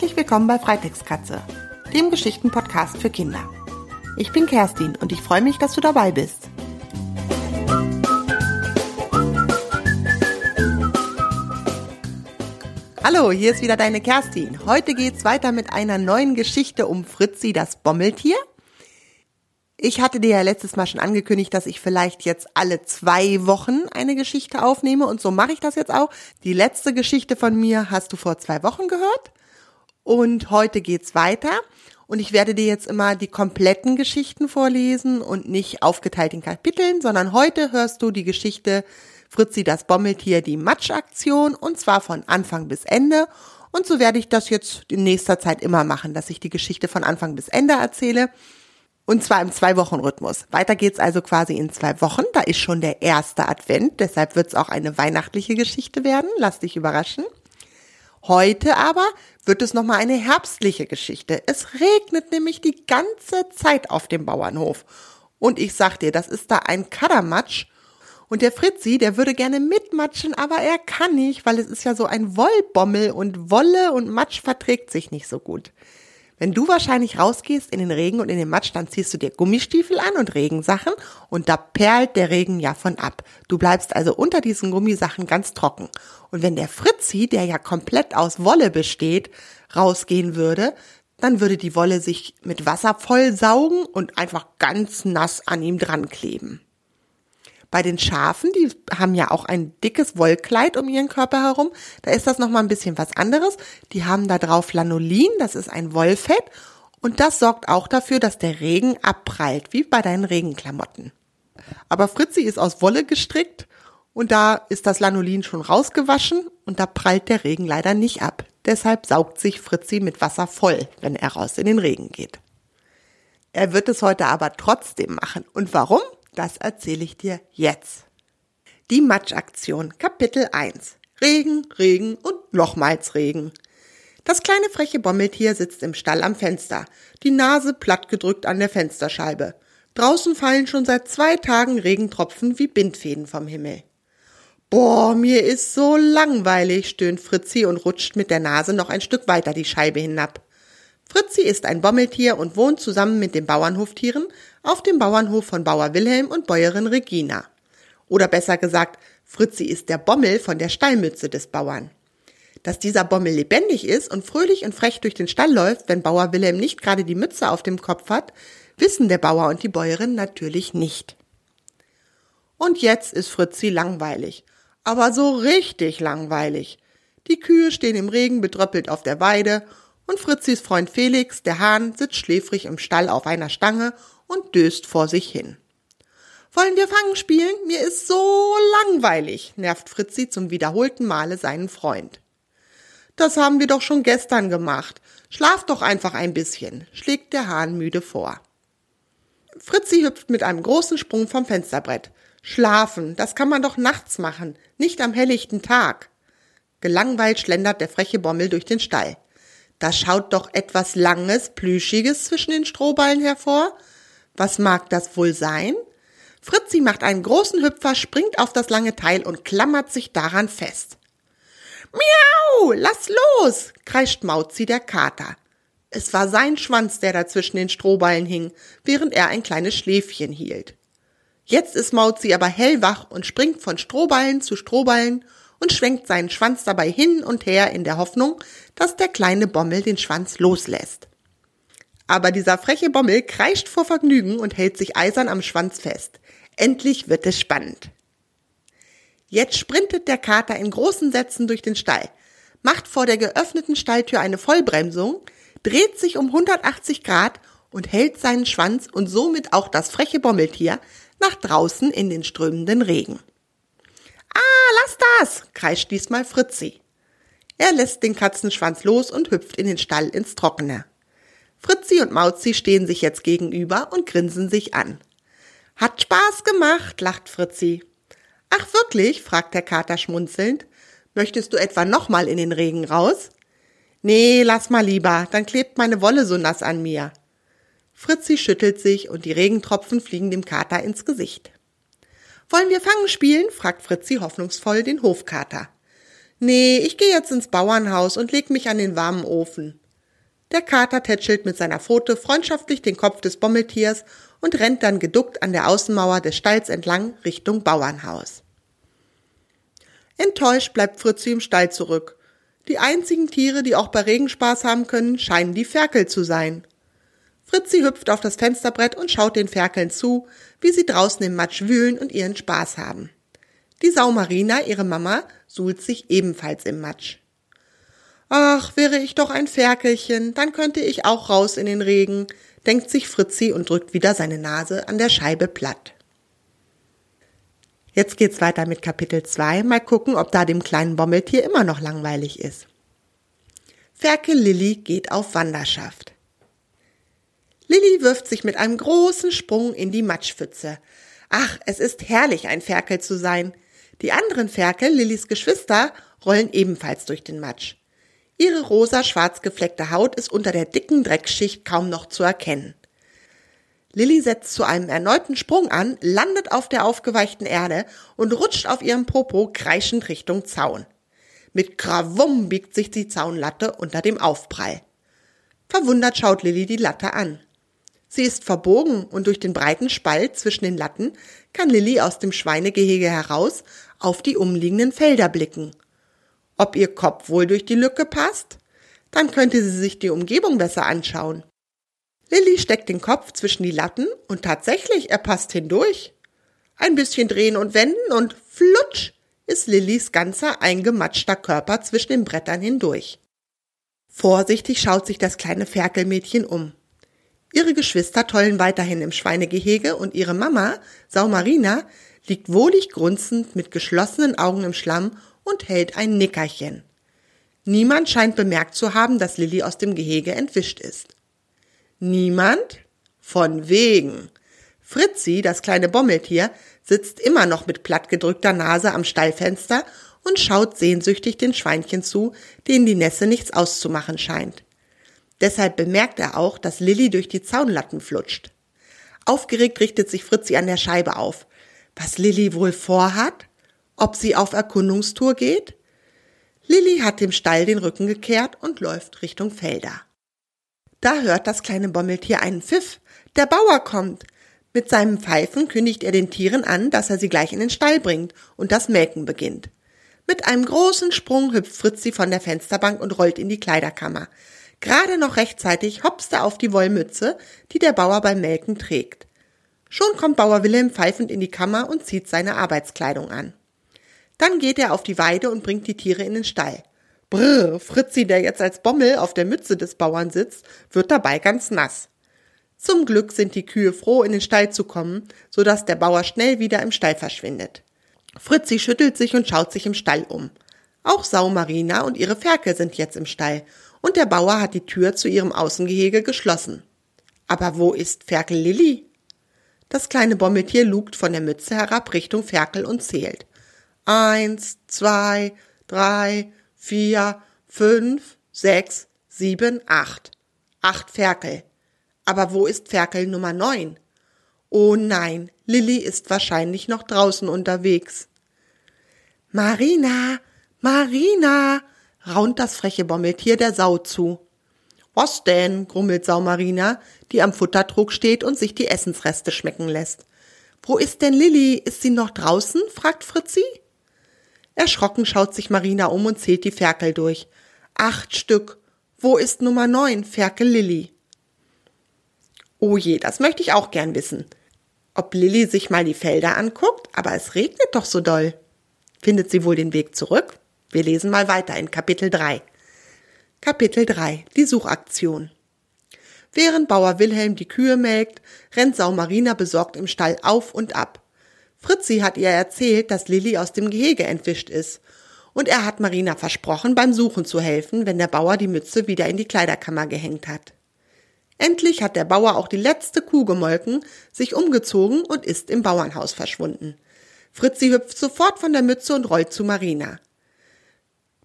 Herzlich willkommen bei Freitextkatze, dem Geschichtenpodcast für Kinder. Ich bin Kerstin und ich freue mich, dass du dabei bist. Hallo, hier ist wieder deine Kerstin. Heute geht's weiter mit einer neuen Geschichte um Fritzi, das Bommeltier. Ich hatte dir ja letztes Mal schon angekündigt, dass ich vielleicht jetzt alle zwei Wochen eine Geschichte aufnehme und so mache ich das jetzt auch. Die letzte Geschichte von mir hast du vor zwei Wochen gehört und heute geht's weiter. Und ich werde dir jetzt immer die kompletten Geschichten vorlesen und nicht aufgeteilt in Kapiteln, sondern heute hörst du die Geschichte Fritzi das Bommeltier, die Matschaktion und zwar von Anfang bis Ende. Und so werde ich das jetzt in nächster Zeit immer machen, dass ich die Geschichte von Anfang bis Ende erzähle. Und zwar im Zwei-Wochen-Rhythmus. Weiter geht's also quasi in zwei Wochen. Da ist schon der erste Advent. Deshalb wird's auch eine weihnachtliche Geschichte werden. Lass dich überraschen. Heute aber wird es nochmal eine herbstliche Geschichte. Es regnet nämlich die ganze Zeit auf dem Bauernhof. Und ich sag dir, das ist da ein Kaddermatsch. Und der Fritzi, der würde gerne mitmatschen, aber er kann nicht, weil es ist ja so ein Wollbommel und Wolle und Matsch verträgt sich nicht so gut. Wenn du wahrscheinlich rausgehst in den Regen und in den Matsch, dann ziehst du dir Gummistiefel an und Regensachen und da perlt der Regen ja von ab. Du bleibst also unter diesen Gummisachen ganz trocken. Und wenn der Fritzi, der ja komplett aus Wolle besteht, rausgehen würde, dann würde die Wolle sich mit Wasser voll saugen und einfach ganz nass an ihm dran kleben. Bei den Schafen, die haben ja auch ein dickes Wollkleid um ihren Körper herum, da ist das nochmal ein bisschen was anderes. Die haben da drauf Lanolin, das ist ein Wollfett und das sorgt auch dafür, dass der Regen abprallt, wie bei deinen Regenklamotten. Aber Fritzi ist aus Wolle gestrickt und da ist das Lanolin schon rausgewaschen und da prallt der Regen leider nicht ab. Deshalb saugt sich Fritzi mit Wasser voll, wenn er raus in den Regen geht. Er wird es heute aber trotzdem machen. Und warum? Das erzähle ich dir jetzt. Die Matschaktion, Kapitel 1. Regen, Regen und nochmals Regen. Das kleine freche Bommeltier sitzt im Stall am Fenster, die Nase plattgedrückt an der Fensterscheibe. Draußen fallen schon seit zwei Tagen Regentropfen wie Bindfäden vom Himmel. Boah, mir ist so langweilig, stöhnt Fritzi und rutscht mit der Nase noch ein Stück weiter die Scheibe hinab. Fritzi ist ein Bommeltier und wohnt zusammen mit den Bauernhoftieren auf dem Bauernhof von Bauer Wilhelm und Bäuerin Regina. Oder besser gesagt, Fritzi ist der Bommel von der Stallmütze des Bauern. Dass dieser Bommel lebendig ist und fröhlich und frech durch den Stall läuft, wenn Bauer Wilhelm nicht gerade die Mütze auf dem Kopf hat, wissen der Bauer und die Bäuerin natürlich nicht. Und jetzt ist Fritzi langweilig. Aber so richtig langweilig. Die Kühe stehen im Regen bedröppelt auf der Weide und Fritzis Freund Felix, der Hahn, sitzt schläfrig im Stall auf einer Stange und döst vor sich hin. Wollen wir Fangen spielen? Mir ist so langweilig, nervt Fritzi zum wiederholten Male seinen Freund. Das haben wir doch schon gestern gemacht. Schlaf doch einfach ein bisschen, schlägt der Hahn müde vor. Fritzi hüpft mit einem großen Sprung vom Fensterbrett. Schlafen, das kann man doch nachts machen, nicht am helllichten Tag. Gelangweilt schlendert der freche Bommel durch den Stall. Da schaut doch etwas Langes, Plüschiges zwischen den Strohballen hervor. Was mag das wohl sein? Fritzi macht einen großen Hüpfer, springt auf das lange Teil und klammert sich daran fest. Miau, lass los, kreischt Mauzi der Kater. Es war sein Schwanz, der da zwischen den Strohballen hing, während er ein kleines Schläfchen hielt. Jetzt ist Mauzi aber hellwach und springt von Strohballen zu Strohballen und schwenkt seinen Schwanz dabei hin und her in der Hoffnung, dass der kleine Bommel den Schwanz loslässt. Aber dieser freche Bommel kreischt vor Vergnügen und hält sich eisern am Schwanz fest. Endlich wird es spannend. Jetzt sprintet der Kater in großen Sätzen durch den Stall, macht vor der geöffneten Stalltür eine Vollbremsung, dreht sich um 180 Grad und hält seinen Schwanz und somit auch das freche Bommeltier nach draußen in den strömenden Regen. Lass das, kreischt diesmal Fritzi. Er lässt den Katzenschwanz los und hüpft in den Stall ins Trockene. Fritzi und Mauzi stehen sich jetzt gegenüber und grinsen sich an. Hat Spaß gemacht, lacht Fritzi. Ach wirklich? fragt der Kater schmunzelnd. Möchtest du etwa nochmal in den Regen raus? Nee, lass mal lieber, dann klebt meine Wolle so nass an mir. Fritzi schüttelt sich und die Regentropfen fliegen dem Kater ins Gesicht. Wollen wir Fangen spielen? fragt Fritzi hoffnungsvoll den Hofkater. Nee, ich gehe jetzt ins Bauernhaus und leg mich an den warmen Ofen. Der Kater tätschelt mit seiner Pfote freundschaftlich den Kopf des Bommeltiers und rennt dann geduckt an der Außenmauer des Stalls entlang Richtung Bauernhaus. Enttäuscht bleibt Fritzi im Stall zurück. Die einzigen Tiere, die auch bei Regen Spaß haben können, scheinen die Ferkel zu sein. Fritzi hüpft auf das Fensterbrett und schaut den Ferkeln zu, wie sie draußen im Matsch wühlen und ihren Spaß haben. Die Sau Marina, ihre Mama, suhlt sich ebenfalls im Matsch. Ach, wäre ich doch ein Ferkelchen, dann könnte ich auch raus in den Regen, denkt sich Fritzi und drückt wieder seine Nase an der Scheibe platt. Jetzt geht's weiter mit Kapitel 2. Mal gucken, ob da dem kleinen Bommeltier immer noch langweilig ist. Ferkel Lilli geht auf Wanderschaft. Lilli wirft sich mit einem großen Sprung in die Matschpfütze. Ach, es ist herrlich, ein Ferkel zu sein. Die anderen Ferkel, Lillis Geschwister, rollen ebenfalls durch den Matsch. Ihre rosa-schwarz gefleckte Haut ist unter der dicken Dreckschicht kaum noch zu erkennen. Lilli setzt zu einem erneuten Sprung an, landet auf der aufgeweichten Erde und rutscht auf ihrem Popo kreischend Richtung Zaun. Mit Krawum biegt sich die Zaunlatte unter dem Aufprall. Verwundert schaut Lilli die Latte an. Sie ist verbogen und durch den breiten Spalt zwischen den Latten kann Lilly aus dem Schweinegehege heraus auf die umliegenden Felder blicken. Ob ihr Kopf wohl durch die Lücke passt? Dann könnte sie sich die Umgebung besser anschauen. Lilly steckt den Kopf zwischen die Latten und tatsächlich, er passt hindurch. Ein bisschen drehen und wenden und flutsch ist Lillys ganzer eingematschter Körper zwischen den Brettern hindurch. Vorsichtig schaut sich das kleine Ferkelmädchen um. Ihre Geschwister tollen weiterhin im Schweinegehege und ihre Mama, Sau Marina, liegt wohlig grunzend mit geschlossenen Augen im Schlamm und hält ein Nickerchen. Niemand scheint bemerkt zu haben, dass Lilly aus dem Gehege entwischt ist. Niemand? Von wegen. Fritzi, das kleine Bommeltier, sitzt immer noch mit plattgedrückter Nase am Stallfenster und schaut sehnsüchtig den Schweinchen zu, denen die Nässe nichts auszumachen scheint. Deshalb bemerkt er auch, dass Lilly durch die Zaunlatten flutscht. Aufgeregt richtet sich Fritzi an der Scheibe auf. Was Lilly wohl vorhat? Ob sie auf Erkundungstour geht? Lilly hat dem Stall den Rücken gekehrt und läuft Richtung Felder. Da hört das kleine Bommeltier einen Pfiff. Der Bauer kommt. Mit seinem Pfeifen kündigt er den Tieren an, dass er sie gleich in den Stall bringt und das Melken beginnt. Mit einem großen Sprung hüpft Fritzi von der Fensterbank und rollt in die Kleiderkammer. Gerade noch rechtzeitig hopst er auf die Wollmütze, die der Bauer beim Melken trägt. Schon kommt Bauer Wilhelm pfeifend in die Kammer und zieht seine Arbeitskleidung an. Dann geht er auf die Weide und bringt die Tiere in den Stall. Brrr, Fritzi, der jetzt als Bommel auf der Mütze des Bauern sitzt, wird dabei ganz nass. Zum Glück sind die Kühe froh, in den Stall zu kommen, so dass der Bauer schnell wieder im Stall verschwindet. Fritzi schüttelt sich und schaut sich im Stall um. Auch Sau Marina und ihre Ferkel sind jetzt im Stall und der Bauer hat die Tür zu ihrem Außengehege geschlossen. Aber wo ist Ferkel Lilli? Das kleine Bommeltier lugt von der Mütze herab Richtung Ferkel und zählt. Eins, zwei, drei, vier, fünf, sechs, sieben, acht. Acht Ferkel. Aber wo ist Ferkel Nummer neun? Oh nein, Lilli ist wahrscheinlich noch draußen unterwegs. Marina, Marina, raunt das freche Bommeltier der Sau zu. Was denn? grummelt Sau Marina, die am Futtertrog steht und sich die Essensreste schmecken lässt. Wo ist denn Lilli? Ist sie noch draußen? fragt Fritzi. Erschrocken schaut sich Marina um und zählt die Ferkel durch. Acht Stück. Wo ist Nummer neun, Ferkel Lilli? Oh je, das möchte ich auch gern wissen. Ob Lilli sich mal die Felder anguckt, aber es regnet doch so doll. Findet sie wohl den Weg zurück? Wir lesen mal weiter in Kapitel 3. Kapitel 3. Die Suchaktion. Während Bauer Wilhelm die Kühe melkt, rennt Sau Marina besorgt im Stall auf und ab. Fritzi hat ihr erzählt, dass Lilli aus dem Gehege entwischt ist. Und er hat Marina versprochen, beim Suchen zu helfen, wenn der Bauer die Mütze wieder in die Kleiderkammer gehängt hat. Endlich hat der Bauer auch die letzte Kuh gemolken, sich umgezogen und ist im Bauernhaus verschwunden. Fritzi hüpft sofort von der Mütze und rollt zu Marina.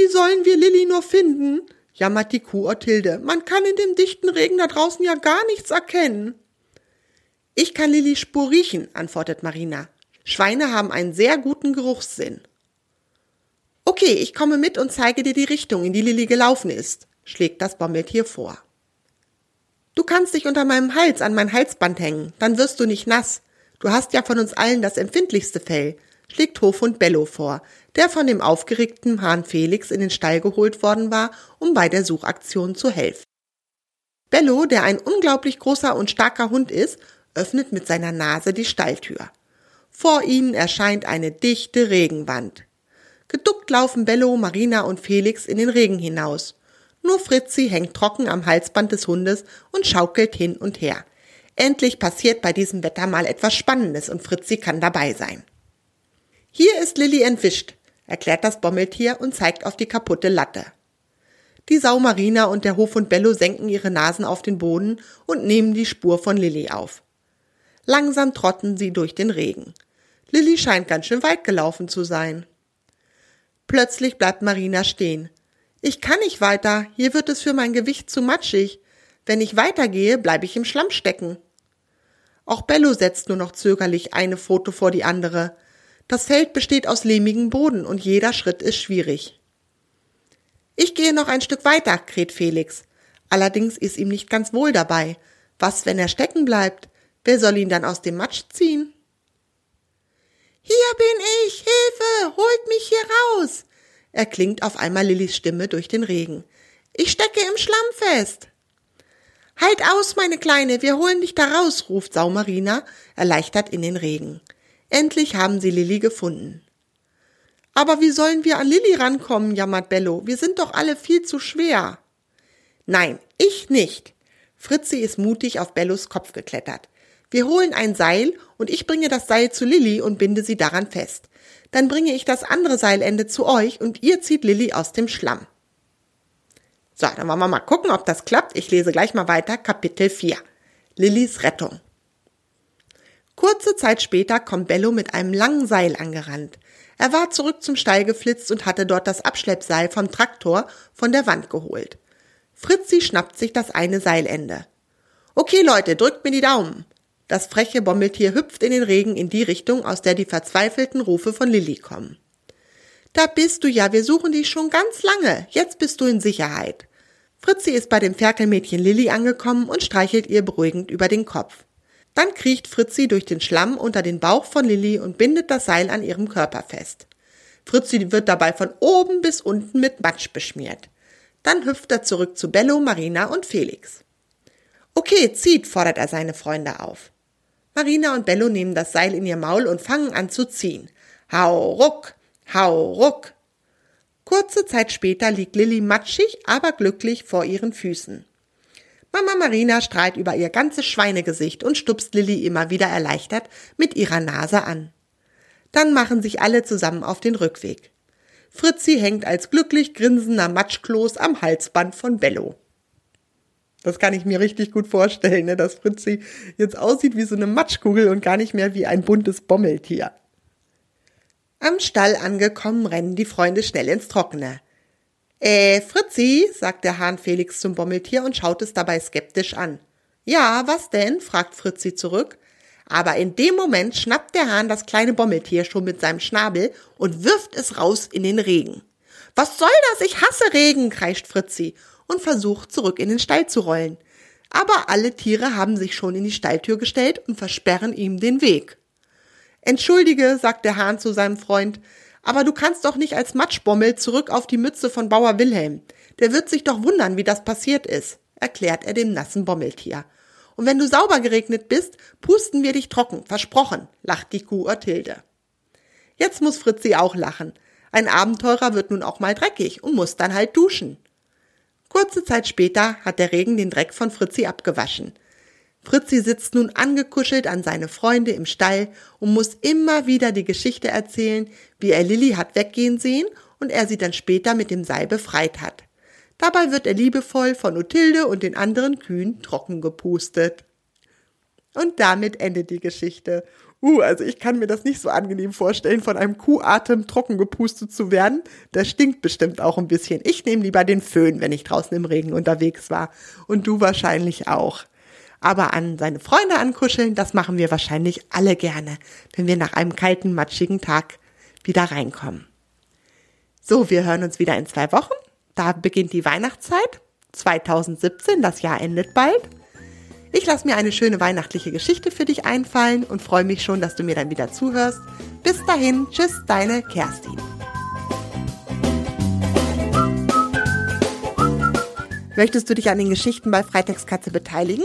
Wie sollen wir Lilli nur finden? jammert die Kuh Othilde. Man kann in dem dichten Regen da draußen ja gar nichts erkennen. Ich kann Lilli Spur riechen, antwortet Marina. Schweine haben einen sehr guten Geruchssinn. Okay, ich komme mit und zeige dir die Richtung, in die Lilli gelaufen ist, schlägt das Bommeltier vor. Du kannst dich unter meinem Hals an mein Halsband hängen, dann wirst du nicht nass. Du hast ja von uns allen das empfindlichste Fell, schlägt Hofhund Bello vor, der von dem aufgeregten Hahn Felix in den Stall geholt worden war, um bei der Suchaktion zu helfen. Bello, der ein unglaublich großer und starker Hund ist, öffnet mit seiner Nase die Stalltür. Vor ihnen erscheint eine dichte Regenwand. Geduckt laufen Bello, Marina und Felix in den Regen hinaus. Nur Fritzi hängt trocken am Halsband des Hundes und schaukelt hin und her. Endlich passiert bei diesem Wetter mal etwas Spannendes und Fritzi kann dabei sein. Hier ist Lilly entwischt, erklärt das Bommeltier und zeigt auf die kaputte Latte. Die Sau Marina und der Hofhund Bello senken ihre Nasen auf den Boden und nehmen die Spur von Lilly auf. Langsam trotten sie durch den Regen. Lilly scheint ganz schön weit gelaufen zu sein. Plötzlich bleibt Marina stehen. Ich kann nicht weiter, hier wird es für mein Gewicht zu matschig. Wenn ich weitergehe, bleibe ich im Schlamm stecken. Auch Bello setzt nur noch zögerlich eine Foto vor die andere. Das Feld besteht aus lehmigem Boden und jeder Schritt ist schwierig. Ich gehe noch ein Stück weiter, kräht Felix. Allerdings ist ihm nicht ganz wohl dabei. Was, wenn er stecken bleibt? Wer soll ihn dann aus dem Matsch ziehen? Hier bin ich, Hilfe, holt mich hier raus, erklingt auf einmal Lillys Stimme durch den Regen. Ich stecke im Schlamm fest. Halt aus, meine Kleine, wir holen dich da raus, ruft Saumarina, erleichtert in den Regen. Endlich haben sie Lilly gefunden. Aber wie sollen wir an Lilly rankommen, jammert Bello. Wir sind doch alle viel zu schwer. Nein, ich nicht. Fritzi ist mutig auf Bellos Kopf geklettert. Wir holen ein Seil und ich bringe das Seil zu Lilly und binde sie daran fest. Dann bringe ich das andere Seilende zu euch und ihr zieht Lilly aus dem Schlamm. So, dann wollen wir mal gucken, ob das klappt. Ich lese gleich mal weiter, Kapitel 4. Lillys Rettung. Kurze Zeit später kommt Bello mit einem langen Seil angerannt. Er war zurück zum Stall geflitzt und hatte dort das Abschleppseil vom Traktor von der Wand geholt. Fritzi schnappt sich das eine Seilende. Okay, Leute, drückt mir die Daumen. Das freche Bommeltier hüpft in den Regen in die Richtung, aus der die verzweifelten Rufe von Lilly kommen. Da bist du ja, wir suchen dich schon ganz lange. Jetzt bist du in Sicherheit. Fritzi ist bei dem Ferkelmädchen Lilly angekommen und streichelt ihr beruhigend über den Kopf. Dann kriecht Fritzi durch den Schlamm unter den Bauch von Lilly und bindet das Seil an ihrem Körper fest. Fritzi wird dabei von oben bis unten mit Matsch beschmiert. Dann hüpft er zurück zu Bello, Marina und Felix. Okay, zieht, fordert er seine Freunde auf. Marina und Bello nehmen das Seil in ihr Maul und fangen an zu ziehen. Hau ruck, hau ruck. Kurze Zeit später liegt Lilly matschig, aber glücklich vor ihren Füßen. Mama Marina strahlt über ihr ganzes Schweinegesicht und stupst Lilly immer wieder erleichtert mit ihrer Nase an. Dann machen sich alle zusammen auf den Rückweg. Fritzi hängt als glücklich grinsender Matschkloß am Halsband von Bello. Das kann ich mir richtig gut vorstellen, ne, dass Fritzi jetzt aussieht wie so eine Matschkugel und gar nicht mehr wie ein buntes Bommeltier. Am Stall angekommen, rennen die Freunde schnell ins Trockene. Äh, Fritzi, sagt der Hahn Felix zum Bommeltier und schaut es dabei skeptisch an. Ja, was denn? fragt Fritzi zurück. Aber in dem Moment schnappt der Hahn das kleine Bommeltier schon mit seinem Schnabel und wirft es raus in den Regen. Was soll das? Ich hasse Regen, kreischt Fritzi und versucht zurück in den Stall zu rollen. Aber alle Tiere haben sich schon in die Stalltür gestellt und versperren ihm den Weg. Entschuldige, sagt der Hahn zu seinem Freund, aber du kannst doch nicht als Matschbommel zurück auf die Mütze von Bauer Wilhelm. Der wird sich doch wundern, wie das passiert ist, erklärt er dem nassen Bommeltier. Und wenn du sauber geregnet bist, pusten wir dich trocken, versprochen, lacht die Kuh Orthilde. Jetzt muss Fritzi auch lachen. Ein Abenteurer wird nun auch mal dreckig und muss dann halt duschen. Kurze Zeit später hat der Regen den Dreck von Fritzi abgewaschen. Fritzi sitzt nun angekuschelt an seine Freunde im Stall und muss immer wieder die Geschichte erzählen, wie er Lilly hat weggehen sehen und er sie dann später mit dem Seil befreit hat. Dabei wird er liebevoll von Uthilde und den anderen Kühen trocken gepustet. Und damit endet die Geschichte. Uh, also ich kann mir das nicht so angenehm vorstellen, von einem Kuhatem trocken gepustet zu werden. Das stinkt bestimmt auch ein bisschen. Ich nehme lieber den Föhn, wenn ich draußen im Regen unterwegs war. Und du wahrscheinlich auch. Aber an seine Freunde ankuscheln, das machen wir wahrscheinlich alle gerne, wenn wir nach einem kalten, matschigen Tag wieder reinkommen. So, wir hören uns wieder in zwei Wochen. Da beginnt die Weihnachtszeit. 2017, das Jahr endet bald. Ich lasse mir eine schöne weihnachtliche Geschichte für dich einfallen und freue mich schon, dass du mir dann wieder zuhörst. Bis dahin, tschüss, deine Kerstin. Möchtest du dich an den Geschichten bei Freitextkatze beteiligen?